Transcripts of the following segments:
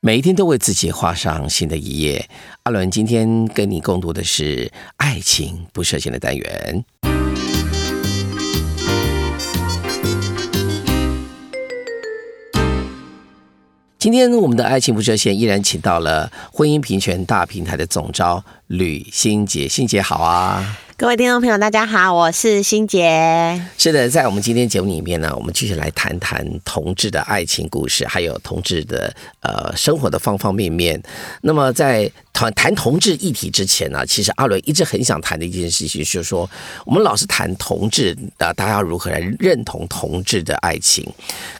每一天都为自己画上新的一页。阿伦今天跟你共读的是《爱情不设限》的单元。今天我们的爱情不设限依然请到了婚姻平权大平台的总招吕新杰，新杰好啊！各位听众朋友，大家好，我是欣杰。是的，在我们今天节目里面呢，我们继续来谈谈同志的爱情故事，还有同志的呃生活的方方面面。那么在谈谈同志议题之前呢，其实阿伦一直很想谈的一件事情，就是说我们老是谈同志的，大家如何来认同同志的爱情，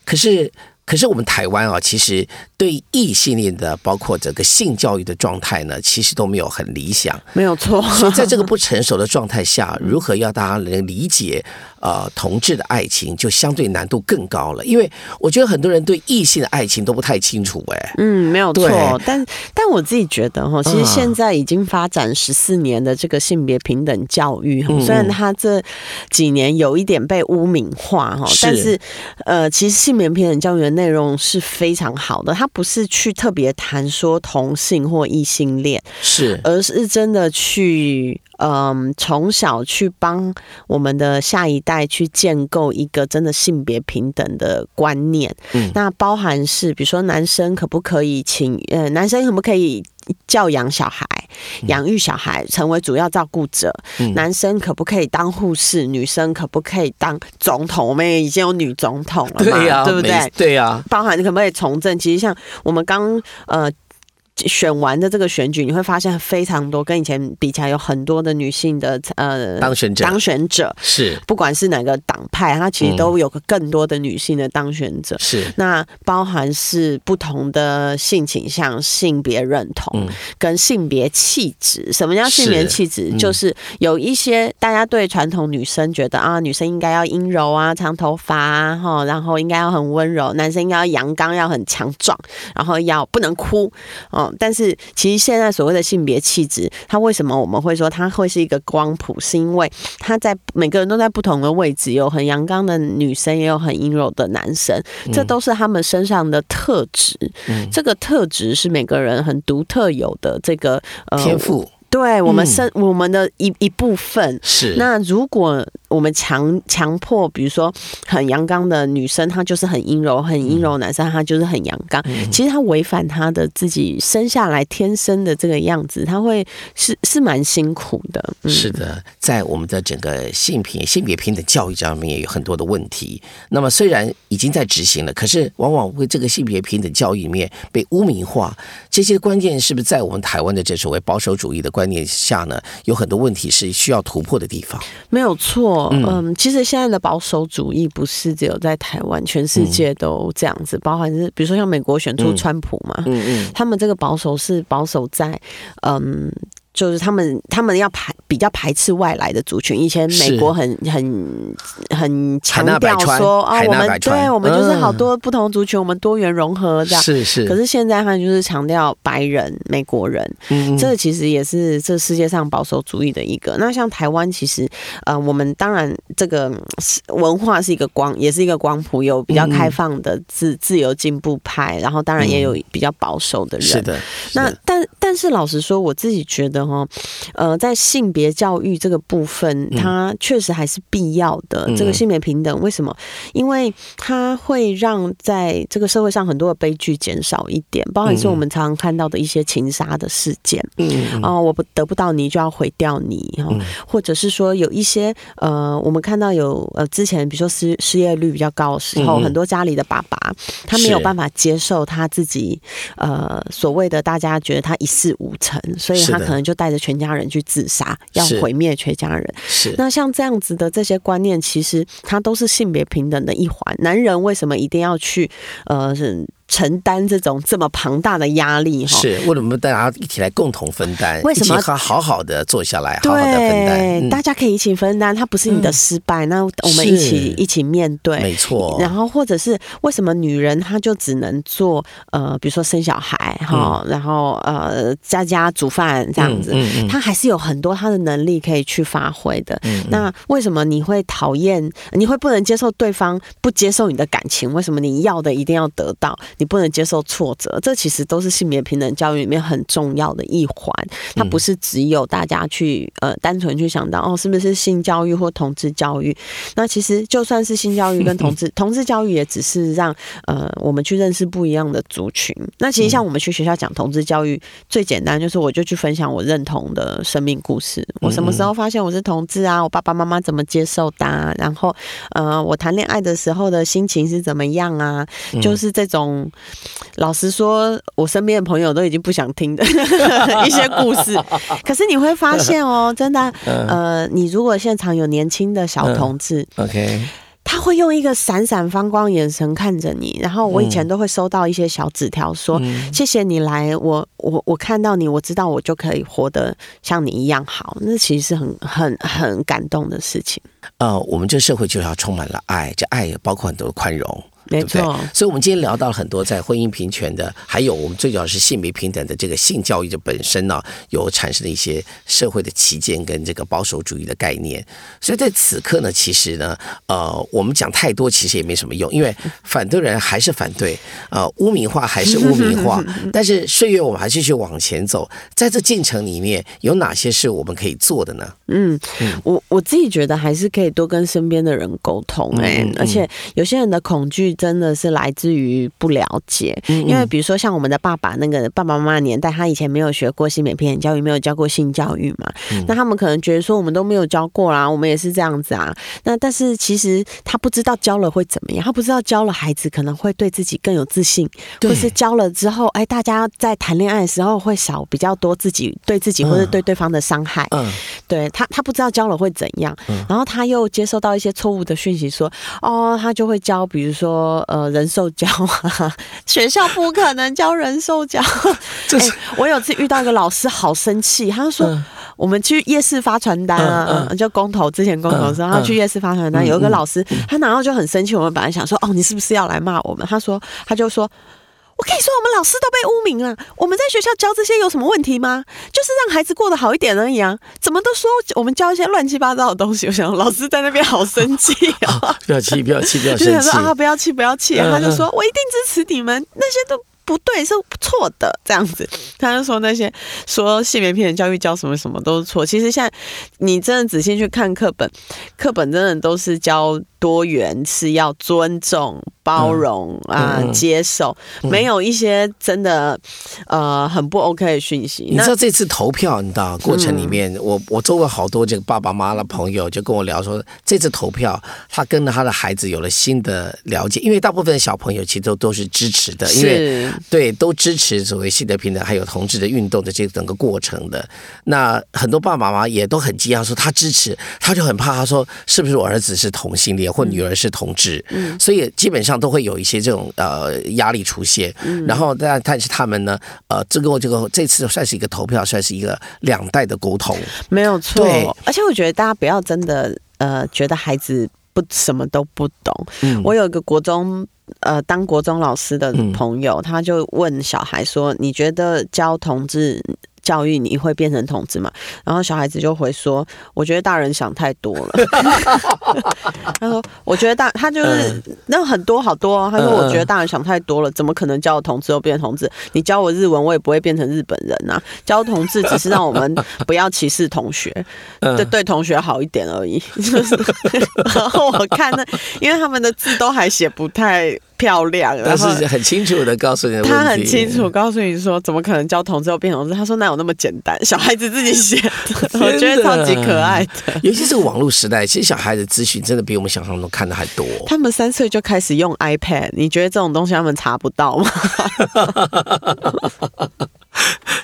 可是。可是我们台湾啊，其实对异性恋的，包括整个性教育的状态呢，其实都没有很理想。没有错。所以在这个不成熟的状态下，如何要大家能理解呃同志的爱情，就相对难度更高了。因为我觉得很多人对异性的爱情都不太清楚。哎，嗯，没有错。但但我自己觉得哈，其实现在已经发展十四年的这个性别平等教育，虽然它这几年有一点被污名化哈，但是呃，其实性别平等教育。内容是非常好的，他不是去特别谈说同性或异性恋，是，而是真的去，嗯，从小去帮我们的下一代去建构一个真的性别平等的观念。嗯，那包含是，比如说男生可不可以请，呃，男生可不可以？教养小孩、养育小孩，成为主要照顾者。男生可不可以当护士？女生可不可以当总统？我们也已经有女总统了嘛，对不对？对呀，包含你可不可以从政？其实像我们刚呃。选完的这个选举，你会发现非常多，跟以前比起来，有很多的女性的呃当选者，当选者是不管是哪个党派，它其实都有个更多的女性的当选者。是那包含是不同的性倾向、性别认同跟性别气质。什么叫性别气质？就是有一些大家对传统女生觉得啊，女生应该要阴柔啊，长头发啊，哈，然后应该要很温柔；男生应该要阳刚，要很强壮，然后要不能哭哦。但是，其实现在所谓的性别气质，它为什么我们会说它会是一个光谱？是因为它在每个人都在不同的位置，有很阳刚的女生，也有很阴柔的男生，这都是他们身上的特质。这个特质是每个人很独特有的这个呃天赋。对我们身我们的一一部分是那如果我们强强迫，比如说很阳刚的女生，她就是很阴柔；很阴柔男生，他就是很阳刚。其实他违反他的自己生下来天生的这个样子，他会是是蛮辛苦的。是的，在我们的整个性平性别平等教育上面也有很多的问题。那么虽然已经在执行了，可是往往会这个性别平等教育里面被污名化。这些观念是不是在我们台湾的这所谓保守主义的？观念下呢，有很多问题是需要突破的地方。没有错，嗯，其实现在的保守主义不是只有在台湾，全世界都这样子。包含是比如说像美国选出川普嘛，嗯嗯，他们这个保守是保守在，嗯。就是他们，他们要排比较排斥外来的族群。以前美国很很很强调说啊，我们对我们就是好多不同族群，我们多元融合这样。是是。可是现在他就是强调白人美国人，嗯这个其实也是这世界上保守主义的一个。那像台湾，其实呃，我们当然这个文化是一个光，也是一个光谱，有比较开放的自自由进步派，然后当然也有比较保守的人。是的。那但但是老实说，我自己觉得。哦，呃，在性别教育这个部分，它确实还是必要的。这个性别平等，为什么？因为它会让在这个社会上很多的悲剧减少一点，包含是我们常常看到的一些情杀的事件。嗯，哦，我不得不到你就要毁掉你，哦，或者是说有一些呃，我们看到有呃，之前比如说失失业率比较高的时候，很多家里的爸爸他没有办法接受他自己呃所谓的大家觉得他一事无成，所以他可能就。带着全家人去自杀，要毁灭全家人。是那像这样子的这些观念，其实它都是性别平等的一环。男人为什么一定要去？呃。承担这种这么庞大的压力，哈，是为什么大家一起来共同分担？为什么好好好的坐下来，好好的分担？大家可以一起分担，它不是你的失败，那我们一起一起面对，没错。然后或者是为什么女人她就只能做呃，比如说生小孩哈，然后呃，在家煮饭这样子，她还是有很多她的能力可以去发挥的。那为什么你会讨厌？你会不能接受对方不接受你的感情？为什么你要的一定要得到？你不能接受挫折，这其实都是性别平等教育里面很重要的一环。它不是只有大家去呃单纯去想到哦，是不是性教育或同志教育？那其实就算是性教育跟同志 同志教育，也只是让呃我们去认识不一样的族群。那其实像我们去学校讲同志教育，最简单就是我就去分享我认同的生命故事。我什么时候发现我是同志啊？我爸爸妈妈怎么接受的？然后呃，我谈恋爱的时候的心情是怎么样啊？就是这种，老实说，我身边的朋友都已经不想听的 一些故事。可是你会发现哦，真的，呃，你如果现场有年轻的小同志，OK。他会用一个闪闪发光眼神看着你，然后我以前都会收到一些小纸条，说谢谢你来，我我我看到你，我知道我就可以活得像你一样好，那其实是很很很感动的事情。呃，我们这社会就要充满了爱，这爱也包括很多宽容。没错，所以，我们今天聊到了很多在婚姻平权的，还有我们最主要是性别平等的这个性教育的本身呢，有产生的一些社会的旗舰跟这个保守主义的概念。所以在此刻呢，其实呢，呃，我们讲太多其实也没什么用，因为反对人还是反对，呃，污名化还是污名化。但是岁月我们还是继续往前走，在这进程里面有哪些是我们可以做的呢？嗯，我我自己觉得还是可以多跟身边的人沟通，哎，而且有些人的恐惧。真的是来自于不了解，因为比如说像我们的爸爸那个爸爸妈妈年代，他以前没有学过性美片教育，没有教过性教育嘛，那他们可能觉得说我们都没有教过啦，我们也是这样子啊。那但是其实他不知道教了会怎么样，他不知道教了孩子可能会对自己更有自信，或是教了之后，哎，大家在谈恋爱的时候会少比较多自己对自己或者对对方的伤害。嗯，对他他不知道教了会怎样，然后他又接受到一些错误的讯息，说哦，他就会教，比如说。呃，人兽交啊，学校不可能教人兽交。哎，我有次遇到一个老师，好生气，他说我们去夜市发传单啊，就公投之前公投的时候，他去夜市发传单，有一个老师，他然后就很生气。我们本来想说，哦，你是不是要来骂我们？他说，他就说。我跟你说，我们老师都被污名了。我们在学校教这些有什么问题吗？就是让孩子过得好一点而已啊！怎么都说我们教一些乱七八糟的东西？我想老师在那边好生气啊！不要气，不要气，不要生气！就想说啊，不要气，不要气！他就说我一定支持你们，那些都。不对，是错的，这样子。他就说那些说性别片教育教什么什么都是错。其实现在你真的仔细去看课本，课本真的都是教多元，是要尊重、包容啊，接受，没有一些真的呃很不 OK 的讯息。你知道这次投票，你知道过程里面，我我周围好多这个爸爸妈妈的朋友就跟我聊说，这次投票他跟他的孩子有了新的了解，因为大部分小朋友其实都都是支持的，因为。对，都支持所谓性别平等还有同志的运动的这整个过程的。那很多爸爸妈妈也都很惊讶，说他支持，他就很怕，他说是不是我儿子是同性恋或女儿是同志？嗯，所以基本上都会有一些这种呃压力出现。嗯，然后但但是他们呢，呃，这个这个这次算是一个投票，算是一个两代的沟通，没有错。对，而且我觉得大家不要真的呃觉得孩子不什么都不懂。嗯，我有一个国中。呃，当国中老师的朋友，他就问小孩说：“你觉得教同志？”教育你会变成同志嘛？然后小孩子就会说：“我觉得大人想太多了。”他说：“我觉得大他就是那很多好多。”他说：“我觉得大人想太多了，怎么可能教我同志又变同志？你教我日文，我也不会变成日本人呐。教同志只是让我们 不要歧视同学，对对同学好一点而已。”然后我看那，因为他们的字都还写不太。漂亮，但是很清楚的告诉你，他很清楚告诉你说，怎么可能教同志又变同志？他说哪有那么简单？小孩子自己写，我觉得超级可爱的。尤其是网络时代，其实小孩子资讯真的比我们想象中看的还多。他们三岁就开始用 iPad，你觉得这种东西他们查不到吗？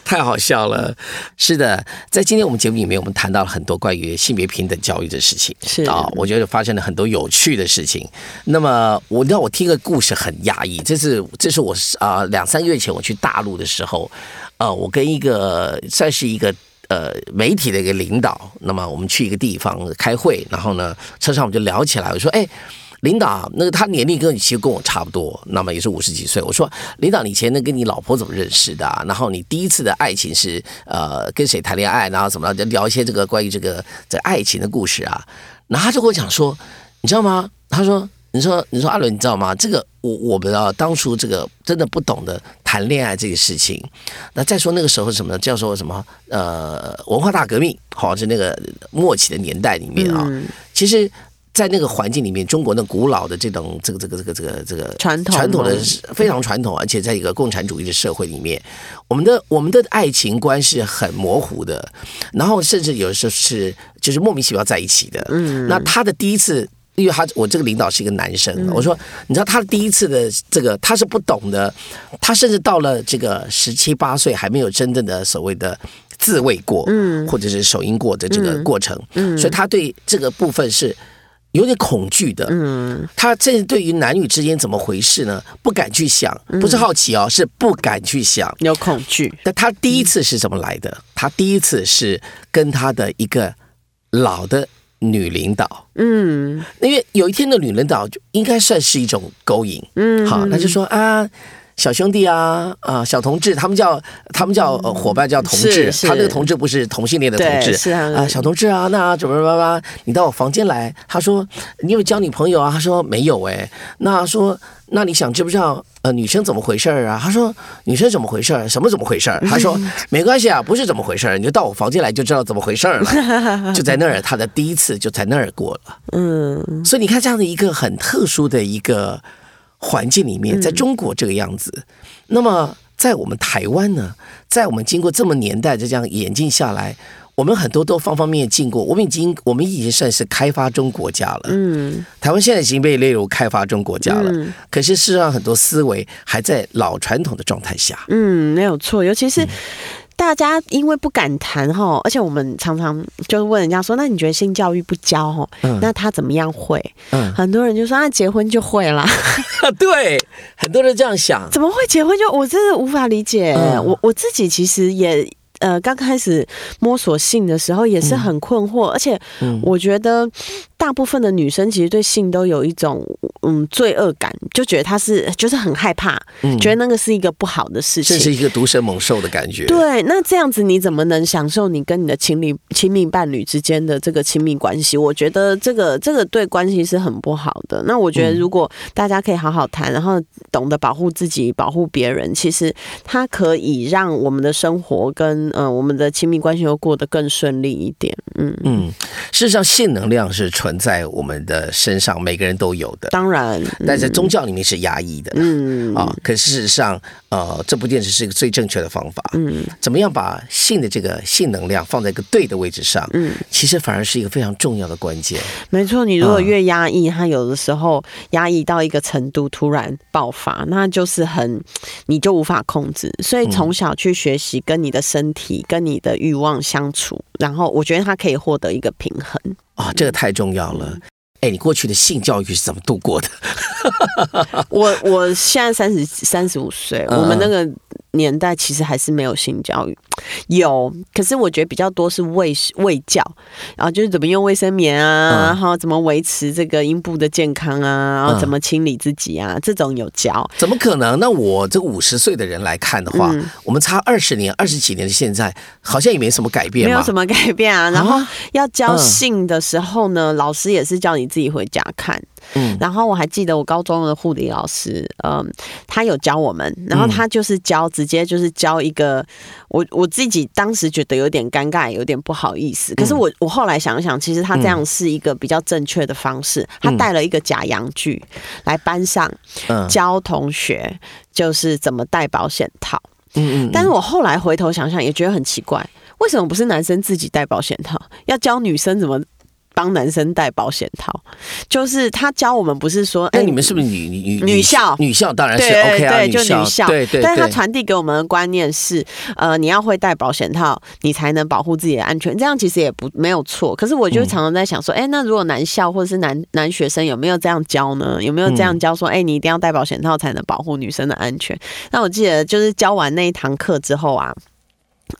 太好笑了，是的，在今天我们节目里面，我们谈到了很多关于性别平等教育的事情，是啊，我觉得发生了很多有趣的事情。那么，我让我听个故事很压抑，这是这是我啊两三个月前我去大陆的时候，呃，我跟一个算是一个呃媒体的一个领导，那么我们去一个地方开会，然后呢，车上我们就聊起来，我说，哎。领导，那个他年龄跟你其实跟我差不多，那么也是五十几岁。我说，领导，你以前那跟你老婆怎么认识的？然后你第一次的爱情是呃跟谁谈恋爱？然后怎么就聊一些这个关于这个这爱情的故事啊？然后他就跟我讲说，你知道吗？他说你说你说阿伦，你知道吗？这个我我们啊，当初这个真的不懂得谈恋爱这个事情。那再说那个时候什么呢？叫做什么？呃，文化大革命，好像是那个末期的年代里面啊。其实，在那个环境里面，中国的古老的这种这个这个这个这个这个传统传统的非常传统，而且在一个共产主义的社会里面，我们的我们的爱情观是很模糊的，然后甚至有的时候是就是莫名其妙在一起的。嗯，那他的第一次。因为他我这个领导是一个男生，我说你知道他第一次的这个他是不懂的，他甚至到了这个十七八岁还没有真正的所谓的自慰过，嗯，或者是手淫过的这个过程，嗯，所以他对这个部分是有点恐惧的，嗯，他这对于男女之间怎么回事呢？不敢去想，不是好奇哦，是不敢去想，有恐惧。那他第一次是怎么来的？他第一次是跟他的一个老的。女领导，嗯，因为有一天的女领导就应该算是一种勾引，嗯，好，他就说啊，小兄弟啊，啊，小同志，他们叫他们叫伙伴叫同志，他那个同志不是同性恋的同志，是啊，小同志啊，那怎么怎么你到我房间来，他说你有交女朋友啊？他说没有哎，那说。那你想知不知道呃女生怎么回事儿啊？他说女生怎么回事儿？什么怎么回事儿？他说 没关系啊，不是怎么回事儿，你就到我房间来就知道怎么回事儿了。就在那儿，他的第一次就在那儿过了。嗯，所以你看这样的一个很特殊的一个环境里面，在中国这个样子，那么在我们台湾呢，在我们经过这么年代的这样演进下来。我们很多都方方面面进过，我们已经我们已经算是开发中国家了。嗯，台湾现在已经被列入开发中国家了。嗯，可是事实上很多思维还在老传统的状态下。嗯，没有错，尤其是大家因为不敢谈哈，而且我们常常就是问人家说：“那你觉得性教育不教哈？那他怎么样会？”嗯，很多人就说：“那结婚就会了。”对，很多人这样想。怎么会结婚就？我真的无法理解。我我自己其实也。呃，刚开始摸索性的时候也是很困惑，而且我觉得大部分的女生其实对性都有一种嗯罪恶感，就觉得她是就是很害怕，觉得那个是一个不好的事情，这是一个毒蛇猛兽的感觉。对，那这样子你怎么能享受你跟你的情侣亲密伴侣之间的这个亲密关系？我觉得这个这个对关系是很不好的。那我觉得如果大家可以好好谈，然后懂得保护自己、保护别人，其实它可以让我们的生活跟嗯，我们的亲密关系会过得更顺利一点。嗯嗯，事实上，性能量是存在我们的身上，每个人都有的。当然，但在宗教里面是压抑的。嗯啊，可事实上，呃，这部电视是一个最正确的方法。嗯，怎么样把性的这个性能量放在一个对的位置上？嗯，其实反而是一个非常重要的关键。没错，你如果越压抑，它有的时候压抑到一个程度，突然爆发，那就是很，你就无法控制。所以从小去学习跟你的身体。跟你的欲望相处，然后我觉得他可以获得一个平衡啊，这个太重要了。哎，你过去的性教育是怎么度过的？我我现在三十三十五岁，我们那个。年代其实还是没有性教育，有，可是我觉得比较多是卫卫教，然后就是怎么用卫生棉啊，然后怎么维持这个阴部的健康啊，然后怎么清理自己啊，这种有教。怎么可能？那我这个五十岁的人来看的话，我们差二十年、二十几年的现在，好像也没什么改变，没有什么改变啊。然后要教性的时候呢，老师也是叫你自己回家看。嗯，然后我还记得我高中的护理老师，嗯，他有教我们，然后他就是教，直接就是教一个，我我自己当时觉得有点尴尬，有点不好意思。可是我我后来想想，其实他这样是一个比较正确的方式。他带了一个假阳具来班上教同学，就是怎么戴保险套。嗯嗯。但是我后来回头想想，也觉得很奇怪，为什么不是男生自己戴保险套，要教女生怎么？帮男生戴保险套，就是他教我们，不是说，哎，你们是不是女女女校？女校当然是 OK 啊，就女校，对对。但是他传递给我们的观念是，呃，你要会戴保险套，你才能保护自己的安全。这样其实也不没有错。可是我就常常在想说，哎，那如果男校或者是男男学生有没有这样教呢？有没有这样教说，哎，你一定要戴保险套才能保护女生的安全？那我记得就是教完那一堂课之后啊。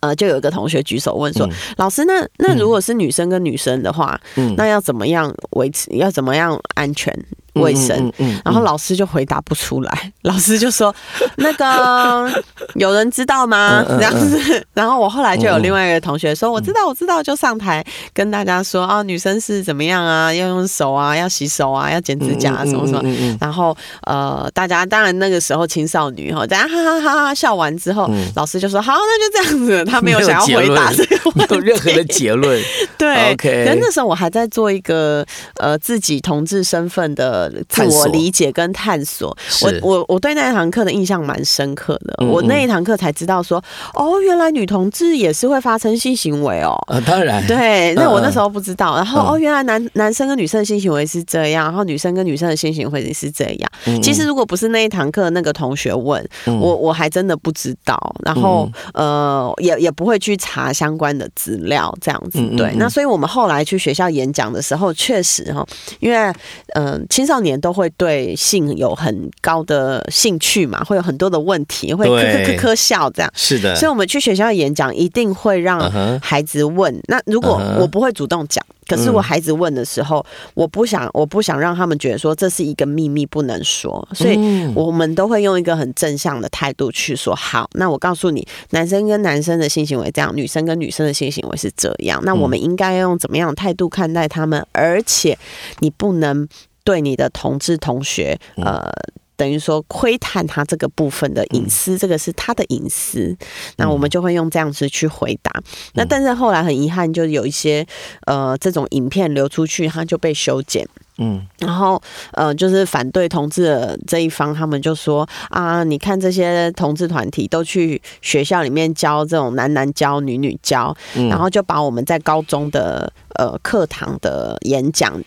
呃，就有一个同学举手问说：“老师，那那如果是女生跟女生的话，那要怎么样维持？要怎么样安全？卫生，然后老师就回答不出来，老师就说那个 有人知道吗？这样子，然后我后来就有另外一个同学说我知道我知道，就上台跟大家说啊，女生是怎么样啊，要用手啊，要洗手啊，要剪指甲啊？什么什么，然后呃，大家当然那个时候青少女哈，大家哈哈哈哈笑完之后，老师就说好，那就这样子，他没有想要回答这个，没有任何的结论，对，OK，那那时候我还在做一个呃自己同志身份的自我理解跟探索，我我我对那一堂课的印象蛮深刻的。我那一堂课才知道说，哦，原来女同志也是会发生性行为哦。呃，当然，对，那我那时候不知道。然后哦，原来男男生跟女生的性行为是这样，然后女生跟女生的性行为是这样。其实如果不是那一堂课那个同学问我，我还真的不知道。然后呃，也也不会去查相关的资料，这样子。对，那所以我们后来去学校演讲的时候，确实哈，因为嗯，青少年都会对性有很高的兴趣嘛，会有很多的问题，会咳咳咳咳笑这样。是的，所以我们去学校演讲一定会让孩子问。那如果我不会主动讲，可是我孩子问的时候，我不想我不想让他们觉得说这是一个秘密不能说，所以我们都会用一个很正向的态度去说。好，那我告诉你，男生跟男生的性行为这样，女生跟女生的性行为是这样。那我们应该要用怎么样的态度看待他们？而且你不能。对你的同志同学，呃，等于说窥探他这个部分的隐私，这个是他的隐私，那我们就会用这样子去回答。那但是后来很遗憾，就有一些呃这种影片流出去，他就被修剪。嗯，然后呃，就是反对同志的这一方，他们就说啊，你看这些同志团体都去学校里面教这种男男教、女女教，然后就把我们在高中的呃课堂的演讲。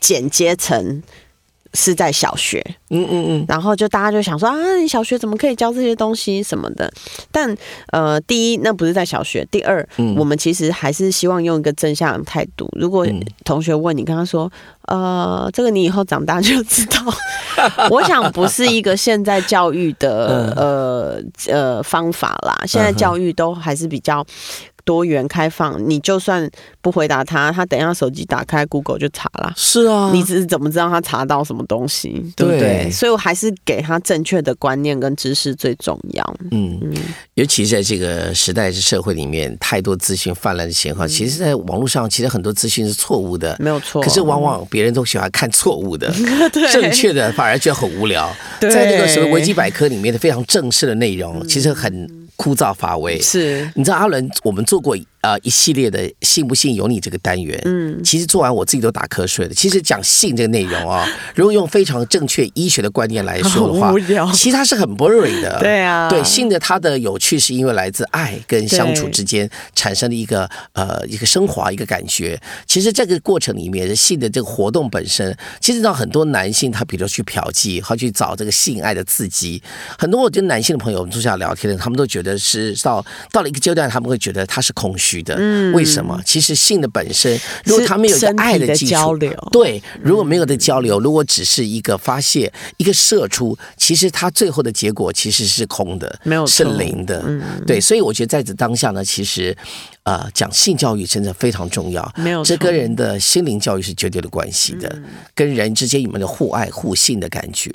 剪接成是在小学，嗯嗯嗯，然后就大家就想说啊，你小学怎么可以教这些东西什么的？但呃，第一，那不是在小学；第二，我们其实还是希望用一个正向的态度。如果同学问你，跟他说，呃，这个你以后长大就知道。我想不是一个现在教育的呃呃方法啦。现在教育都还是比较。多元开放，你就算不回答他，他等一下手机打开 Google 就查了。是啊，你只是怎么知道他查到什么东西，对不对？所以我还是给他正确的观念跟知识最重要。嗯嗯，尤其在这个时代社会里面，太多资讯泛滥的情况，其实，在网络上，其实很多资讯是错误的，没有错。可是往往别人都喜欢看错误的，正确的反而觉得很无聊。在那个什么维基百科里面的非常正式的内容，其实很枯燥乏味。是，你知道阿伦，我们做过。呃，一系列的信不信由你这个单元，嗯，其实做完我自己都打瞌睡了。其实讲性这个内容啊，如果用非常正确医学的观念来说的话，其实它是很 boring 的。对啊，对性的它的有趣是因为来自爱跟相处之间产生的一个呃一个升华一个感觉。其实这个过程里面，性的这个活动本身，其实让很多男性他比如去嫖妓，他去找这个性爱的刺激。很多我跟男性的朋友我们坐下聊天的，他们都觉得是到到了一个阶段，他们会觉得他是空虚。的，为什么？其实性的本身，如果他没有一个爱的基础，对，如果没有的交流，如果只是一个发泄、一个射出，其实他最后的结果其实是空的，没有是零的。对，所以我觉得在这当下呢，其实呃，讲性教育真的非常重要，没有这跟人的心灵教育是绝对的关系的，跟人之间你们的互爱互信的感觉。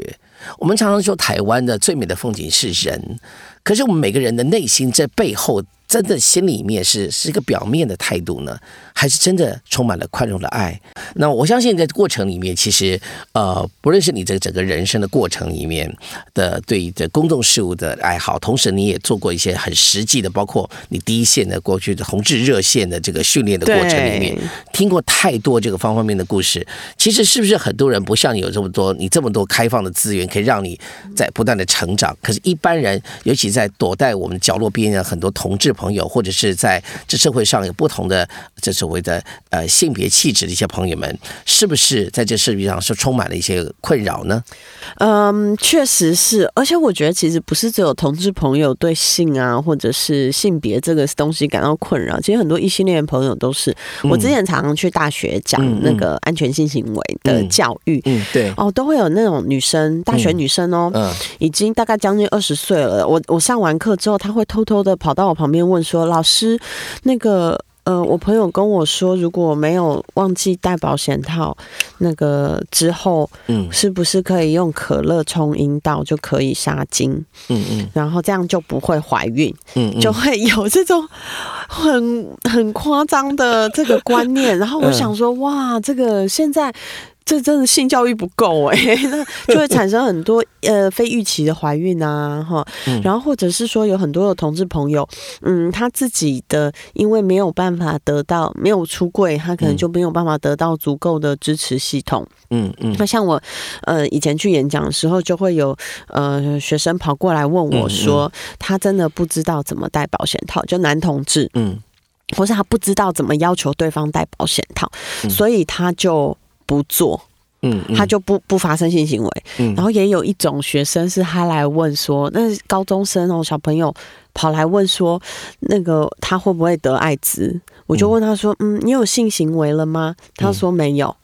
我们常常说台湾的最美的风景是人，可是我们每个人的内心在背后。真的心里面是是一个表面的态度呢，还是真的充满了宽容的爱？那我相信在过程里面，其实呃，不论是你这整个人生的过程里面的对这公众事务的爱好，同时你也做过一些很实际的，包括你第一线的过去的红志热线的这个训练的过程里面，听过太多这个方方面面的故事。其实是不是很多人不像你有这么多，你这么多开放的资源，可以让你在不断的成长？可是，一般人，尤其在躲在我们角落边的很多同志。朋友，或者是在这社会上有不同的这所谓的呃性别气质的一些朋友们，是不是在这社会上是充满了一些困扰呢？嗯，确实是，而且我觉得其实不是只有同志朋友对性啊，或者是性别这个东西感到困扰，其实很多异性恋朋友都是。我之前常常去大学讲那个安全性行为的教育，嗯，对，哦，都会有那种女生，大学女生哦，嗯，已经大概将近二十岁了。我我上完课之后，她会偷偷的跑到我旁边。问说老师，那个呃，我朋友跟我说，如果没有忘记带保险套，那个之后，嗯，是不是可以用可乐冲阴道就可以杀精？嗯嗯，然后这样就不会怀孕，嗯，就会有这种很很夸张的这个观念。然后我想说，哇，这个现在。这真的性教育不够哎，那就会产生很多呃非预期的怀孕啊哈，然后或者是说有很多的同志朋友，嗯，他自己的因为没有办法得到没有出柜，他可能就没有办法得到足够的支持系统，嗯嗯。那像我呃以前去演讲的时候，就会有呃学生跑过来问我说，他真的不知道怎么戴保险套，就男同志，嗯，或是他不知道怎么要求对方戴保险套，所以他就。不做，嗯，他就不不发生性行为。嗯，然后也有一种学生是他来问说，那高中生哦，小朋友跑来问说，那个他会不会得艾滋？我就问他说，嗯，你有性行为了吗？他说没有。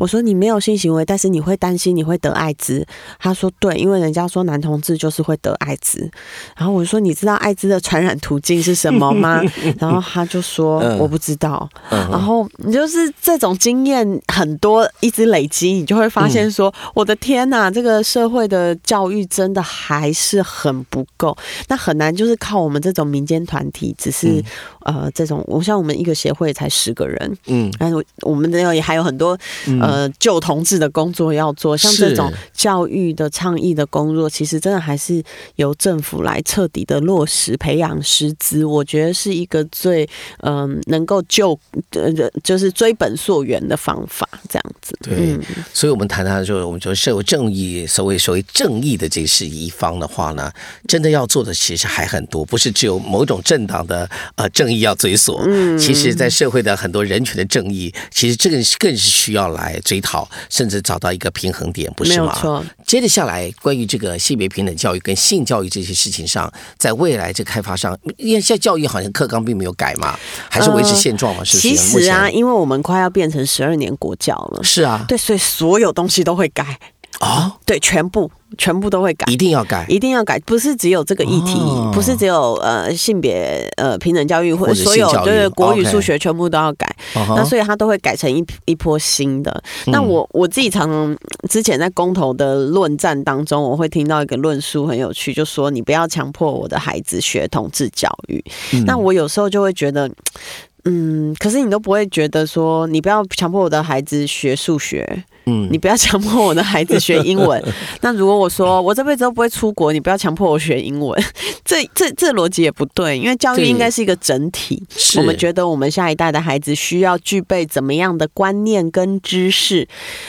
我说你没有性行为，但是你会担心你会得艾滋。他说对，因为人家说男同志就是会得艾滋。然后我说你知道艾滋的传染途径是什么吗？然后他就说我不知道。然后你就是这种经验很多，一直累积，你就会发现说我的天哪，这个社会的教育真的还是很不够。那很难就是靠我们这种民间团体，只是呃这种，我像我们一个协会才十个人，嗯，但是我们的也还有很多。呃，旧同志的工作要做，像这种教育的倡议的工作，其实真的还是由政府来彻底的落实培养师资，我觉得是一个最嗯能够救呃就是追本溯源的方法，这样子。对，所以我们谈谈就是我们说社会正义，所谓所谓正义的这是一方的话呢，真的要做的其实还很多，不是只有某种政党的呃正义要追索，嗯，其实在社会的很多人权的正义，其实这个更是需要。来追讨，甚至找到一个平衡点，不是吗？接着下来，关于这个性别平等教育跟性教育这些事情上，在未来这开发上，因为现在教育好像课纲并没有改嘛，还是维持现状嘛？是不是？其实啊，因为我们快要变成十二年国教了，是啊，对，所以所有东西都会改。哦，对，全部全部都会改，一定要改，一定要改，不是只有这个议题，不是只有呃性别呃平等教育或者所有就是国语数学全部都要改，那所以他都会改成一一波新的。那我我自己常常之前在公投的论战当中，我会听到一个论述很有趣，就说你不要强迫我的孩子学同志教育。那我有时候就会觉得。嗯，可是你都不会觉得说，你不要强迫我的孩子学数学，嗯，你不要强迫我的孩子学英文。那如果我说我这辈子都不会出国，你不要强迫我学英文，这这这逻辑也不对，因为教育应该是一个整体。我们觉得我们下一代的孩子需要具备怎么样的观念跟知识，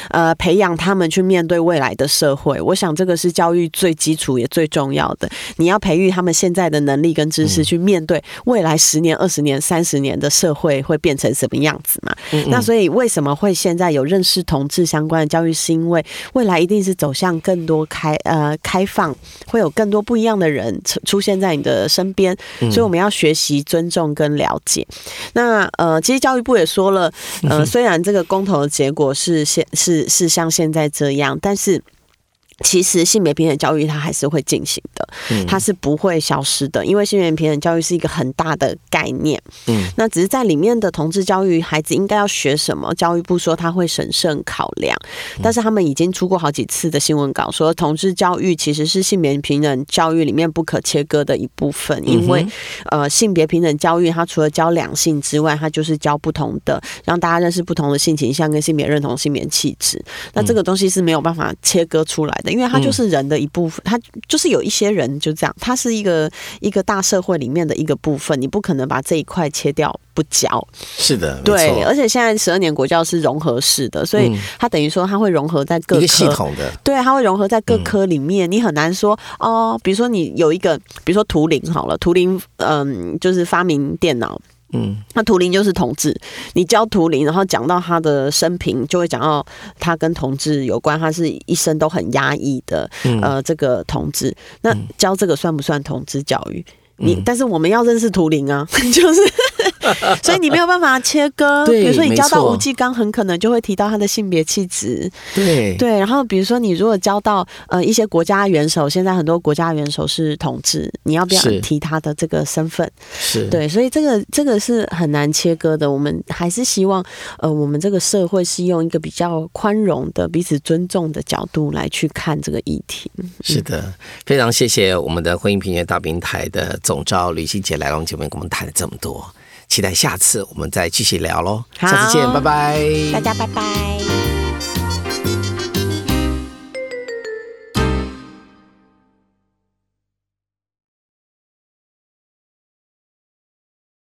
呃，培养他们去面对未来的社会。我想这个是教育最基础也最重要的。你要培育他们现在的能力跟知识，去面对未来十年、二十年、三十年的社。社会会变成什么样子嘛？那所以为什么会现在有认识同志相关的教育？是因为未来一定是走向更多开呃开放，会有更多不一样的人出现在你的身边，所以我们要学习尊重跟了解。那呃，其实教育部也说了，呃，虽然这个公投的结果是现是是像现在这样，但是。其实性别平等教育它还是会进行的，它是不会消失的，因为性别平等教育是一个很大的概念。嗯，那只是在里面的同志教育，孩子应该要学什么？教育部说他会审慎考量，但是他们已经出过好几次的新闻稿，说同志教育其实是性别平等教育里面不可切割的一部分，因为呃，性别平等教育它除了教两性之外，它就是教不同的，让大家认识不同的性倾向跟性别认同、性别气质。那这个东西是没有办法切割出来的。因为它就是人的一部分，它就是有一些人就这样，它是一个一个大社会里面的一个部分，你不可能把这一块切掉不教。是的，对，而且现在十二年国教是融合式的，所以它等于说它会融合在各个系统的，对，它会融合在各科里面，你很难说哦，比如说你有一个，比如说图灵好了，图灵，嗯，就是发明电脑。嗯，那图灵就是同志，你教图灵，然后讲到他的生平，就会讲到他跟同志有关，他是一生都很压抑的，呃，这个同志，那教这个算不算同志教育？你但是我们要认识图灵啊，就是。所以你没有办法切割，比如说你教到吴继刚，很可能就会提到他的性别气质，对对。然后比如说你如果教到呃一些国家元首，现在很多国家元首是同志，你要不要提他的这个身份？是对，所以这个这个是很难切割的。我们还是希望呃我们这个社会是用一个比较宽容的、彼此尊重的角度来去看这个议题。是的，非常谢谢我们的婚姻平权大平台的总召吕欣杰来龙节目跟我们谈了这么多。期待下次我们再继续聊喽，下次见，拜拜，大家拜拜。